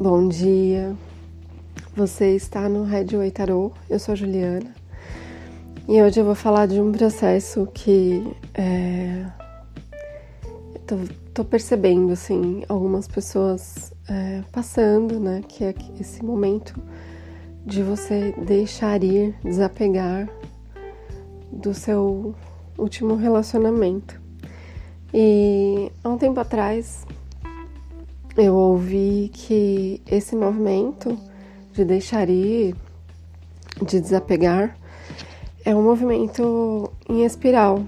Bom dia, você está no Redway Tarot, eu sou a Juliana e hoje eu vou falar de um processo que é, tô, tô, percebendo assim algumas pessoas é, passando, né? Que é esse momento de você deixar ir, desapegar do seu último relacionamento. E há um tempo atrás eu ouvi que esse movimento de deixar ir, de desapegar, é um movimento em espiral.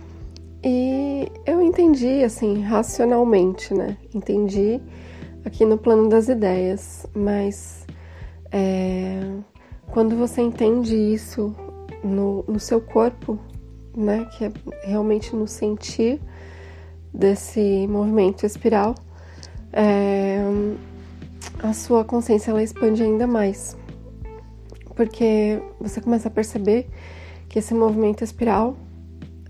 E eu entendi, assim, racionalmente, né? Entendi aqui no plano das ideias, mas é, quando você entende isso no, no seu corpo, né? Que é realmente no sentir desse movimento espiral, é, a sua consciência ela expande ainda mais, porque você começa a perceber que esse movimento espiral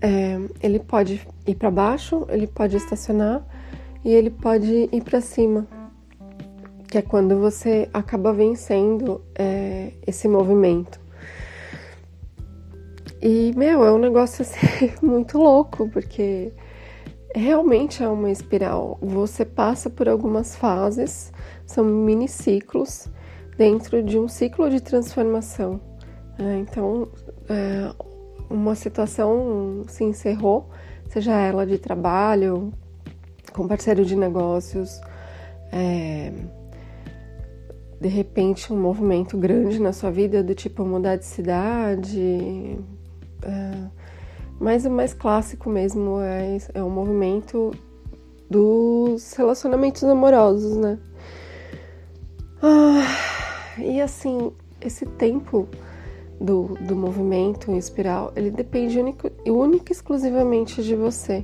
é, ele pode ir para baixo, ele pode estacionar e ele pode ir para cima, que é quando você acaba vencendo é, esse movimento. E, meu, é um negócio assim muito louco, porque realmente é uma espiral. Você passa por algumas fases, são mini ciclos dentro de um ciclo de transformação. É, então, é, uma situação se encerrou, seja ela de trabalho, com parceiro de negócios, é, de repente um movimento grande na sua vida, do tipo mudar de cidade. Mas o mais clássico mesmo é, é o movimento dos relacionamentos amorosos, né? Ah, e assim, esse tempo do, do movimento em espiral, ele depende único, única e exclusivamente de você.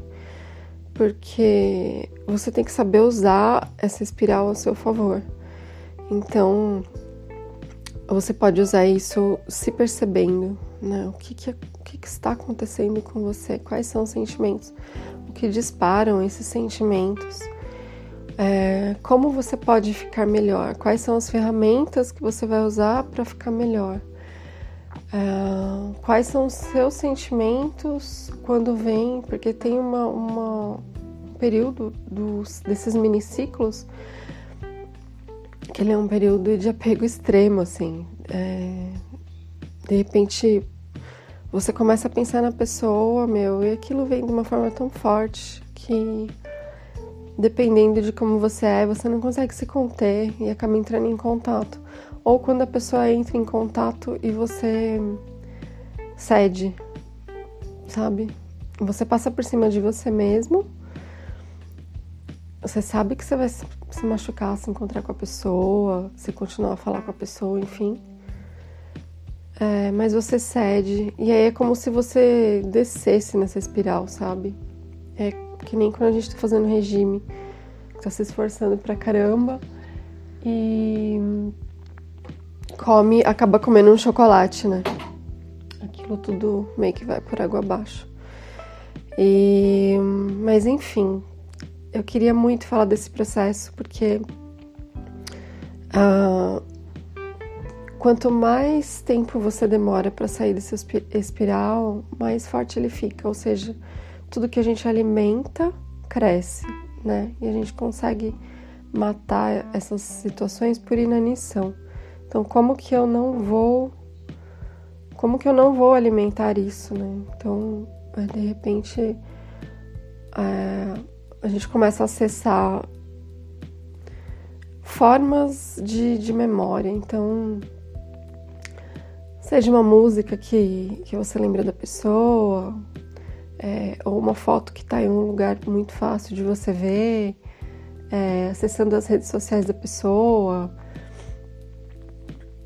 Porque você tem que saber usar essa espiral a seu favor. Então, você pode usar isso se percebendo, né? O que, que, que, que está acontecendo com você? Quais são os sentimentos? O que disparam esses sentimentos? É, como você pode ficar melhor? Quais são as ferramentas que você vai usar para ficar melhor? É, quais são os seus sentimentos quando vem? Porque tem uma, uma um período dos, desses miniciclos que ele é um período de apego extremo, assim. É, de repente você começa a pensar na pessoa, meu, e aquilo vem de uma forma tão forte que dependendo de como você é, você não consegue se conter e acaba entrando em contato. Ou quando a pessoa entra em contato e você cede, sabe? Você passa por cima de você mesmo. Você sabe que você vai se machucar se encontrar com a pessoa, se continuar a falar com a pessoa, enfim. É, mas você cede, e aí é como se você descesse nessa espiral, sabe? É que nem quando a gente tá fazendo regime, tá se esforçando pra caramba e come, acaba comendo um chocolate, né? Aquilo tudo meio que vai por água abaixo. E, mas enfim, eu queria muito falar desse processo porque uh, Quanto mais tempo você demora para sair desse espiral, mais forte ele fica. Ou seja, tudo que a gente alimenta cresce, né? E a gente consegue matar essas situações por inanição. Então, como que eu não vou. Como que eu não vou alimentar isso, né? Então, de repente, é, a gente começa a acessar formas de, de memória. Então, Seja uma música que, que você lembra da pessoa, é, ou uma foto que está em um lugar muito fácil de você ver, é, acessando as redes sociais da pessoa,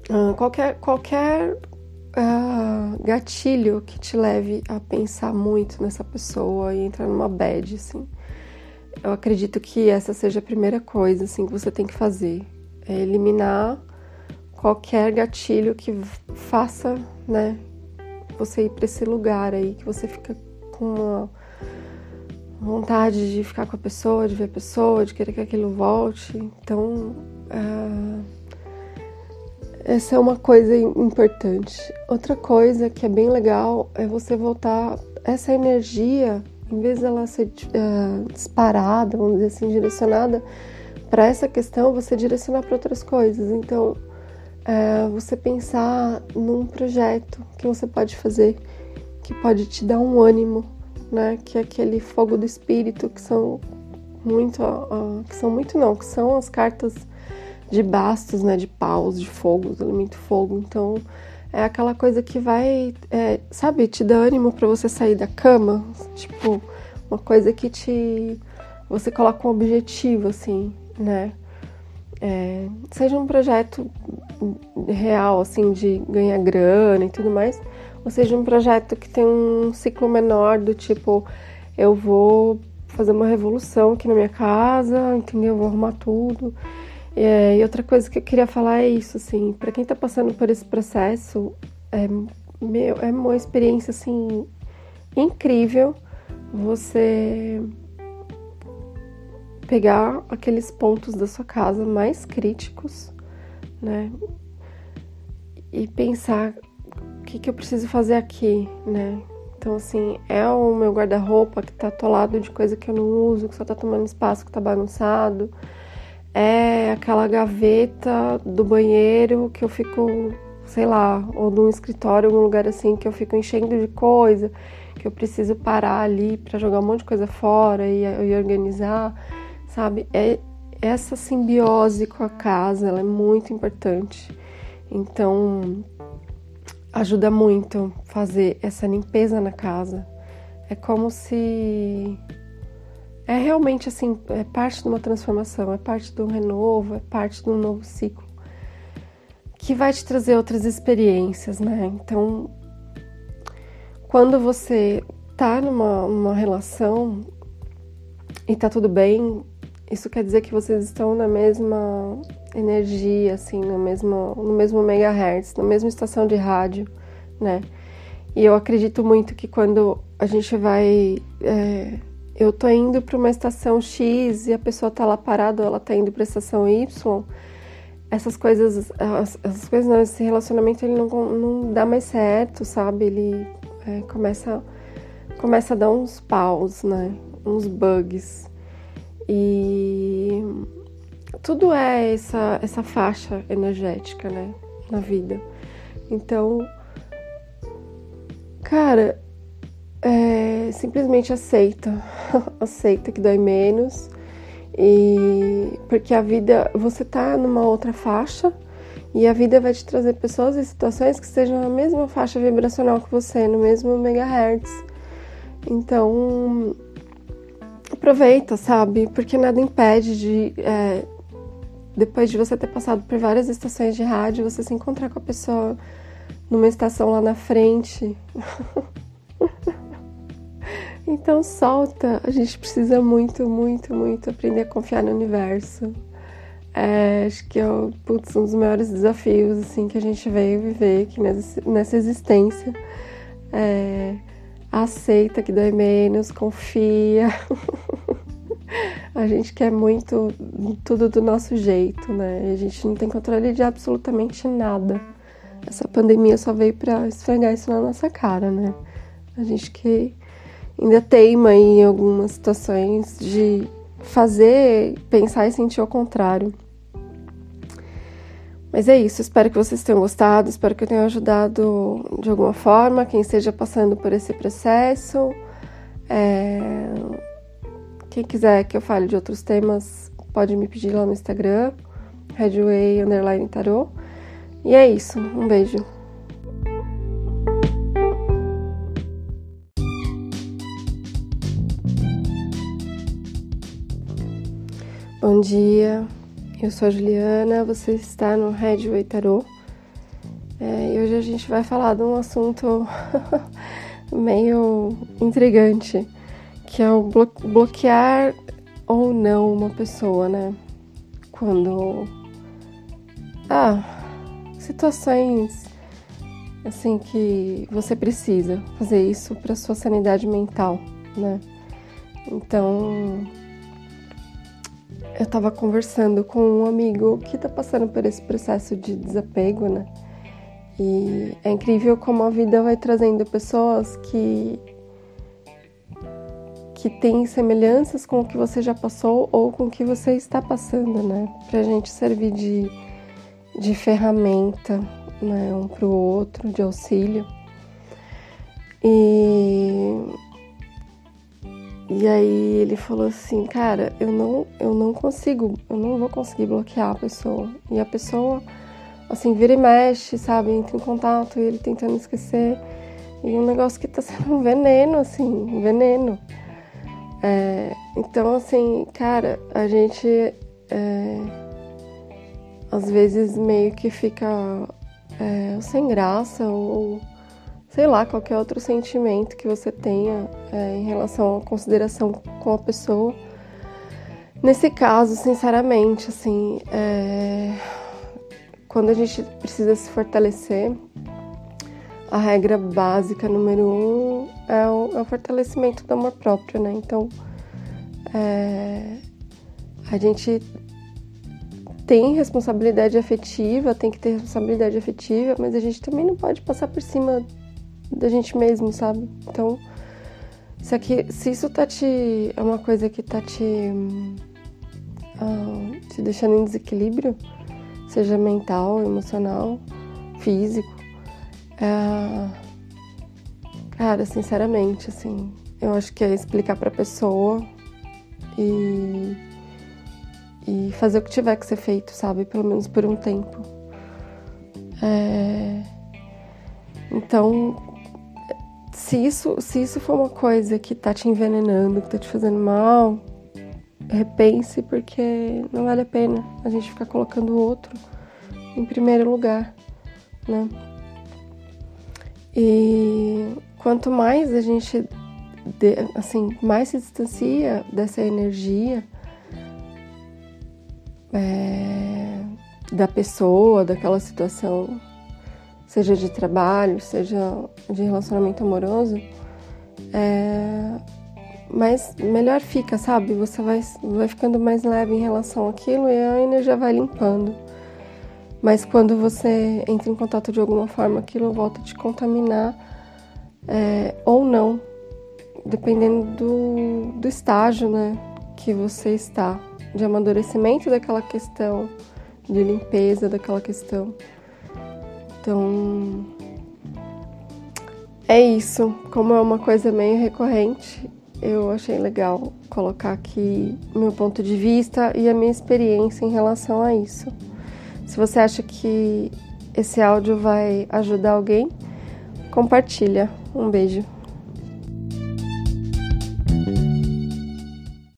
uh, qualquer, qualquer uh, gatilho que te leve a pensar muito nessa pessoa e entrar numa bad, assim. Eu acredito que essa seja a primeira coisa, assim, que você tem que fazer. É eliminar qualquer gatilho que faça, né, você ir para esse lugar aí que você fica com uma vontade de ficar com a pessoa, de ver a pessoa, de querer que aquilo volte. Então, uh, essa é uma coisa importante. Outra coisa que é bem legal é você voltar essa energia, em vez dela ser uh, disparada, vamos dizer assim, direcionada para essa questão, você direcionar para outras coisas. Então, uh, você pensar num projeto que você pode fazer, que pode te dar um ânimo, né? Que é aquele fogo do espírito, que são muito, uh, que são muito não, que são as cartas de bastos, né? De paus, de fogo, elemento fogo. Então, é aquela coisa que vai, é, sabe, te dá ânimo para você sair da cama, tipo, uma coisa que te você coloca um objetivo assim, né? É, seja um projeto real, assim, de ganhar grana e tudo mais, ou seja um projeto que tem um ciclo menor do tipo, eu vou fazer uma revolução aqui na minha casa, entendeu? Eu vou arrumar tudo. É, e outra coisa que eu queria falar é isso, assim, para quem tá passando por esse processo, é, meu, é uma experiência, assim, incrível você pegar aqueles pontos da sua casa mais críticos, né, e pensar o que, que eu preciso fazer aqui, né, então, assim, é o meu guarda-roupa que tá atolado de coisa que eu não uso, que só tá tomando espaço, que tá bagunçado, é aquela gaveta do banheiro que eu fico, sei lá, ou de um escritório, algum lugar assim, que eu fico enchendo de coisa, que eu preciso parar ali para jogar um monte de coisa fora e, e organizar, sabe? É essa simbiose com a casa, ela é muito importante. Então, ajuda muito fazer essa limpeza na casa. É como se é realmente assim, é parte de uma transformação, é parte de um renovo, é parte de um novo ciclo que vai te trazer outras experiências, né? Então, quando você tá numa, relação e tá tudo bem, isso quer dizer que vocês estão na mesma energia, assim, no mesmo, no mesmo megahertz, na mesma estação de rádio, né? E eu acredito muito que quando a gente vai é, eu tô indo para uma estação X e a pessoa tá lá parada, ela tá indo para estação Y, essas coisas, essas coisas não, esse relacionamento ele não, não dá mais certo, sabe? Ele é, começa, começa a dar uns paus, né? Uns bugs. E tudo é essa, essa faixa energética, né? Na vida. Então, cara, é, simplesmente aceita, aceita que dói menos e porque a vida você tá numa outra faixa e a vida vai te trazer pessoas e situações que estejam na mesma faixa vibracional que você, no mesmo megahertz. Então aproveita, sabe? Porque nada impede de é, depois de você ter passado por várias estações de rádio, você se encontrar com a pessoa numa estação lá na frente. Então solta, a gente precisa muito, muito, muito aprender a confiar no universo. É, acho que é putz, um dos maiores desafios assim que a gente veio viver aqui nessa, existência. É, aceita que dói menos, confia. a gente quer muito tudo do nosso jeito, né? A gente não tem controle de absolutamente nada. Essa pandemia só veio para esfregar isso na nossa cara, né? A gente que ainda teima em algumas situações de fazer, pensar e sentir ao contrário. Mas é isso, espero que vocês tenham gostado, espero que eu tenha ajudado de alguma forma quem esteja passando por esse processo. É... Quem quiser que eu fale de outros temas, pode me pedir lá no Instagram, Redway Underline Tarot. E é isso, um beijo. Bom dia, eu sou a Juliana, você está no Redway Tarot é, e hoje a gente vai falar de um assunto meio intrigante, que é o blo bloquear ou não uma pessoa, né? Quando. Ah, situações assim que você precisa fazer isso para sua sanidade mental, né? Então eu tava conversando com um amigo que tá passando por esse processo de desapego, né? E é incrível como a vida vai trazendo pessoas que que têm semelhanças com o que você já passou ou com o que você está passando, né? Pra gente servir de, de ferramenta, né? Um pro outro, de auxílio. E e aí ele falou assim, cara, eu não, eu não consigo, eu não vou conseguir bloquear a pessoa. E a pessoa, assim, vira e mexe, sabe, entra em contato e ele tentando esquecer. E um negócio que tá sendo um veneno, assim, um veneno. É, então, assim, cara, a gente é, às vezes meio que fica é, sem graça ou sei lá, qualquer outro sentimento que você tenha é, em relação à consideração com a pessoa. Nesse caso, sinceramente, assim, é... quando a gente precisa se fortalecer, a regra básica número um é o, é o fortalecimento do amor próprio, né? Então, é... a gente tem responsabilidade afetiva, tem que ter responsabilidade afetiva, mas a gente também não pode passar por cima da gente mesmo, sabe? Então, se, aqui, se isso tá te. é uma coisa que tá te. Uh, te deixando em desequilíbrio, seja mental, emocional, físico, é, cara, sinceramente, assim, eu acho que é explicar pra pessoa e. e fazer o que tiver que ser feito, sabe? Pelo menos por um tempo. É, então, se isso, se isso for uma coisa que tá te envenenando, que tá te fazendo mal, repense, porque não vale a pena a gente ficar colocando o outro em primeiro lugar, né? E quanto mais a gente, assim, mais se distancia dessa energia é, da pessoa, daquela situação seja de trabalho, seja de relacionamento amoroso, é, mas melhor fica, sabe? Você vai, vai ficando mais leve em relação àquilo e a energia vai limpando. Mas quando você entra em contato de alguma forma, aquilo volta a te contaminar é, ou não, dependendo do, do estágio né, que você está, de amadurecimento daquela questão, de limpeza daquela questão. Então, é isso. Como é uma coisa meio recorrente, eu achei legal colocar aqui meu ponto de vista e a minha experiência em relação a isso. Se você acha que esse áudio vai ajudar alguém, compartilha. Um beijo.